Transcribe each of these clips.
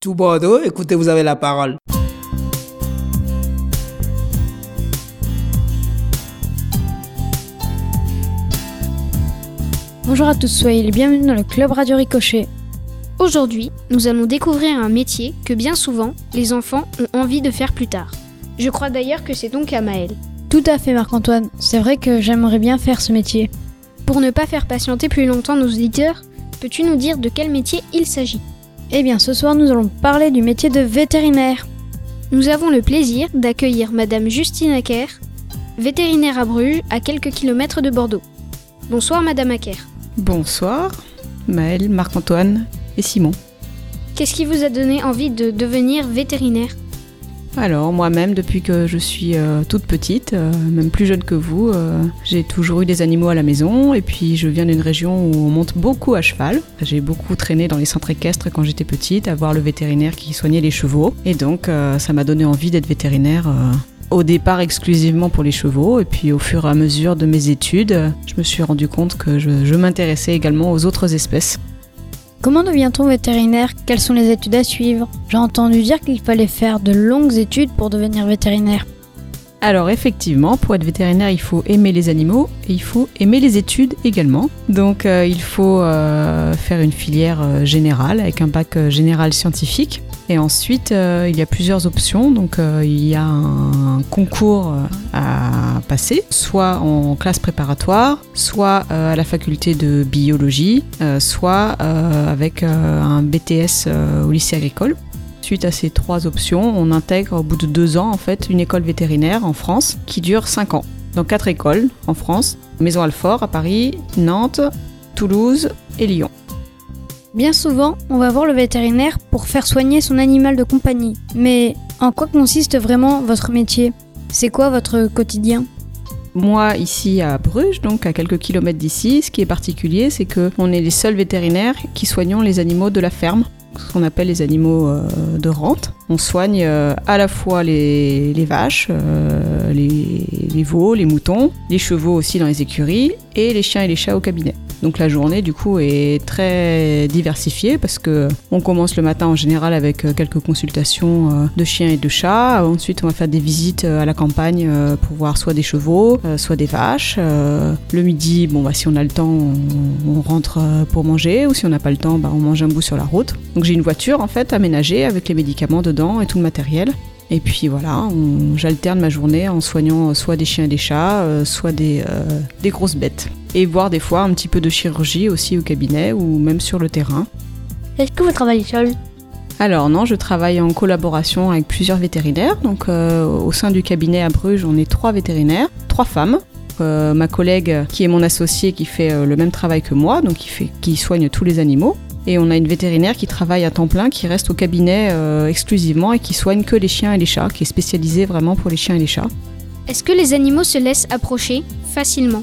Tout Bordeaux, écoutez, vous avez la parole. Bonjour à tous, soyez les bienvenus dans le Club Radio Ricochet. Aujourd'hui, nous allons découvrir un métier que bien souvent, les enfants ont envie de faire plus tard. Je crois d'ailleurs que c'est donc à Maël. Tout à fait Marc-Antoine, c'est vrai que j'aimerais bien faire ce métier. Pour ne pas faire patienter plus longtemps nos auditeurs, peux-tu nous dire de quel métier il s'agit? Eh bien ce soir nous allons parler du métier de vétérinaire. Nous avons le plaisir d'accueillir Madame Justine Acker, vétérinaire à Bruges, à quelques kilomètres de Bordeaux. Bonsoir Madame Acker. Bonsoir, Maëlle, Marc-Antoine et Simon. Qu'est-ce qui vous a donné envie de devenir vétérinaire? Alors, moi-même, depuis que je suis euh, toute petite, euh, même plus jeune que vous, euh, j'ai toujours eu des animaux à la maison. Et puis, je viens d'une région où on monte beaucoup à cheval. J'ai beaucoup traîné dans les centres équestres quand j'étais petite, à voir le vétérinaire qui soignait les chevaux. Et donc, ça m'a donné envie d'être vétérinaire au départ exclusivement pour les chevaux, et puis au fur et à mesure de mes études, je me suis rendu compte que je, je m'intéressais également aux autres espèces. Comment devient-on vétérinaire? Quelles sont les études à suivre? J'ai entendu dire qu'il fallait faire de longues études pour devenir vétérinaire. Alors effectivement, pour être vétérinaire, il faut aimer les animaux et il faut aimer les études également. Donc euh, il faut euh, faire une filière euh, générale avec un bac général scientifique. Et ensuite, il y a plusieurs options. Donc il y a un concours à passer, soit en classe préparatoire, soit à la faculté de biologie, soit avec un BTS au lycée agricole. Suite à ces trois options, on intègre au bout de deux ans en fait une école vétérinaire en France qui dure cinq ans. Dans quatre écoles en France Maison Alfort à Paris, Nantes, Toulouse et Lyon. Bien souvent, on va voir le vétérinaire pour faire soigner son animal de compagnie. Mais en quoi consiste vraiment votre métier? C'est quoi votre quotidien? Moi, ici à Bruges, donc à quelques kilomètres d'ici, ce qui est particulier, c'est que on est les seuls vétérinaires qui soignons les animaux de la ferme, ce qu'on appelle les animaux euh, de rente. On soigne euh, à la fois les, vaches, euh, les veaux, les moutons, les chevaux aussi dans les écuries, et les chiens et les chats au cabinet. Donc la journée du coup est très diversifiée parce que on commence le matin en général avec euh, quelques consultations euh, de chiens et de chats. Ensuite on va faire des visites euh, à la campagne pour voir soit des chevaux, soit des vaches. Le midi, bon bah si on a le temps, on, rentre pour manger ou si on n'a pas le temps, bah, on mange un bout sur la route. Donc j'ai une voiture en fait aménagée avec les médicaments dedans et tout le matériel. Et puis voilà, j'alterne ma journée en soignant soit des chiens et des chats, euh, soit des, euh, des grosses bêtes. Et voir des fois un petit peu de chirurgie aussi au cabinet ou même sur le terrain. Est-ce que vous travaillez seul? Alors non, je travaille en collaboration avec plusieurs vétérinaires. Donc euh, au sein du cabinet à Bruges, on est trois vétérinaires, trois femmes. Euh, ma collègue qui est mon associée qui fait euh, le même travail que moi, donc qui, fait, qui soigne tous les animaux. Et on a une vétérinaire qui travaille à temps plein, qui reste au cabinet euh, exclusivement et qui soigne que les chiens et les chats, qui est spécialisée vraiment pour les chiens et les chats. Est-ce que les animaux se laissent approcher facilement?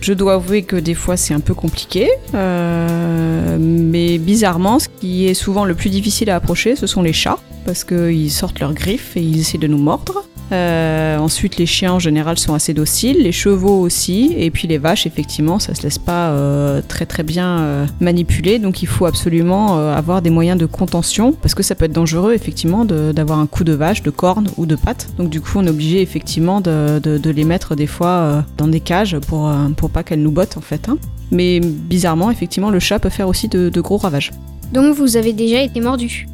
Je dois avouer que des fois c'est un peu compliqué, euh, mais bizarrement, ce qui est souvent le plus difficile à approcher, ce sont les chats, parce qu'ils sortent leurs griffes et ils essaient de nous mordre. Euh, ensuite, les chiens en général sont assez dociles, les chevaux aussi, et puis les vaches, effectivement, ça se laisse pas euh, très très bien euh, manipuler, donc il faut absolument avoir des moyens de contention, parce que ça peut être dangereux, effectivement, d'avoir un coup de vache, de corne ou de patte. Donc du coup, on est obligé effectivement de, de- de les mettre des fois dans des cages pour, pour pas qu'elles nous bottent en fait. hein. Mais bizarrement, effectivement, le chat peut faire aussi de, de gros ravages. Donc vous avez déjà été mordu?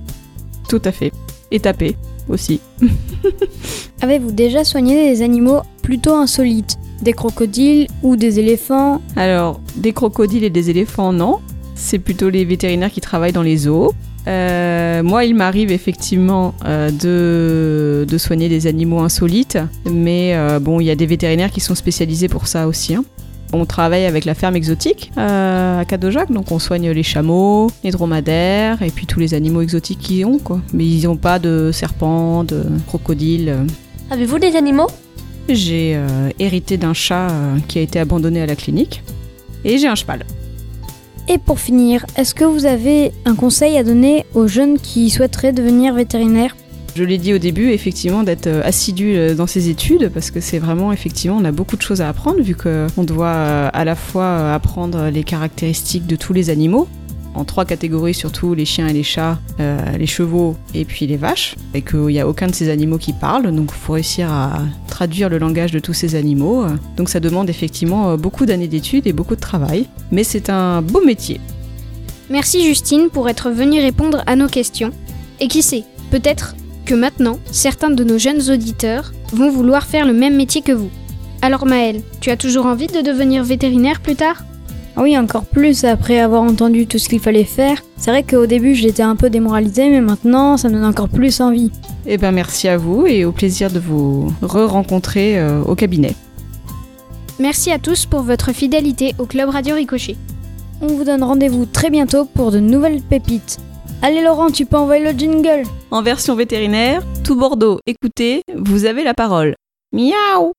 Tout à fait. Et taper aussi. Avez-vous déjà soigné des animaux plutôt insolites? Des crocodiles ou des éléphants? Alors, des crocodiles et des éléphants, non. C'est plutôt les vétérinaires qui travaillent dans les zoos. Euh, moi, il m'arrive effectivement euh, de, de soigner des animaux insolites, mais euh, bon, il y a des vétérinaires qui sont spécialisés pour ça aussi. hein. On travaille avec la ferme exotique euh, à Cadojac, donc on soigne les chameaux, les dromadaires et puis tous les animaux exotiques qu'ils ont, quoi. Mais ils n'ont pas de serpents, de crocodiles. Avez-vous des animaux? J'ai euh, hérité d'un chat euh, qui a été abandonné à la clinique et j'ai un cheval. Et pour finir, est-ce que vous avez un conseil à donner aux jeunes qui souhaiteraient devenir vétérinaires? Je l'ai dit au début, effectivement, d'être euh, assidu euh, dans ses études, parce que c'est vraiment, effectivement, on a beaucoup de choses à apprendre, vu qu'on doit euh, à la fois apprendre les caractéristiques de tous les animaux, en trois catégories, surtout les chiens et les chats, les chevaux et puis les vaches, et qu'il n'y a aucun de ces animaux qui parle, donc il faut réussir à traduire le langage de tous ces animaux. Donc ça demande effectivement beaucoup d'années d'études et beaucoup de travail, mais c'est un beau métier. Merci Justine pour être venue répondre à nos questions. Et qui sait, peut-être que maintenant, certains de nos jeunes auditeurs vont vouloir faire le même métier que vous. Alors Maëlle, tu as toujours envie de devenir vétérinaire plus tard? Ah oui, encore plus après avoir entendu tout ce qu'il fallait faire. C'est vrai qu'au début j'étais un peu démoralisée, mais maintenant ça me donne encore plus envie. Eh ben merci à vous et au plaisir de vous re-rencontrer euh, au cabinet. Merci à tous pour votre fidélité au Club Radio Ricochet. On vous donne rendez-vous très bientôt pour de nouvelles pépites. Allez Laurent, tu peux envoyer le jingle En version vétérinaire, tout Bordeaux, écoutez, vous avez la parole. Miaou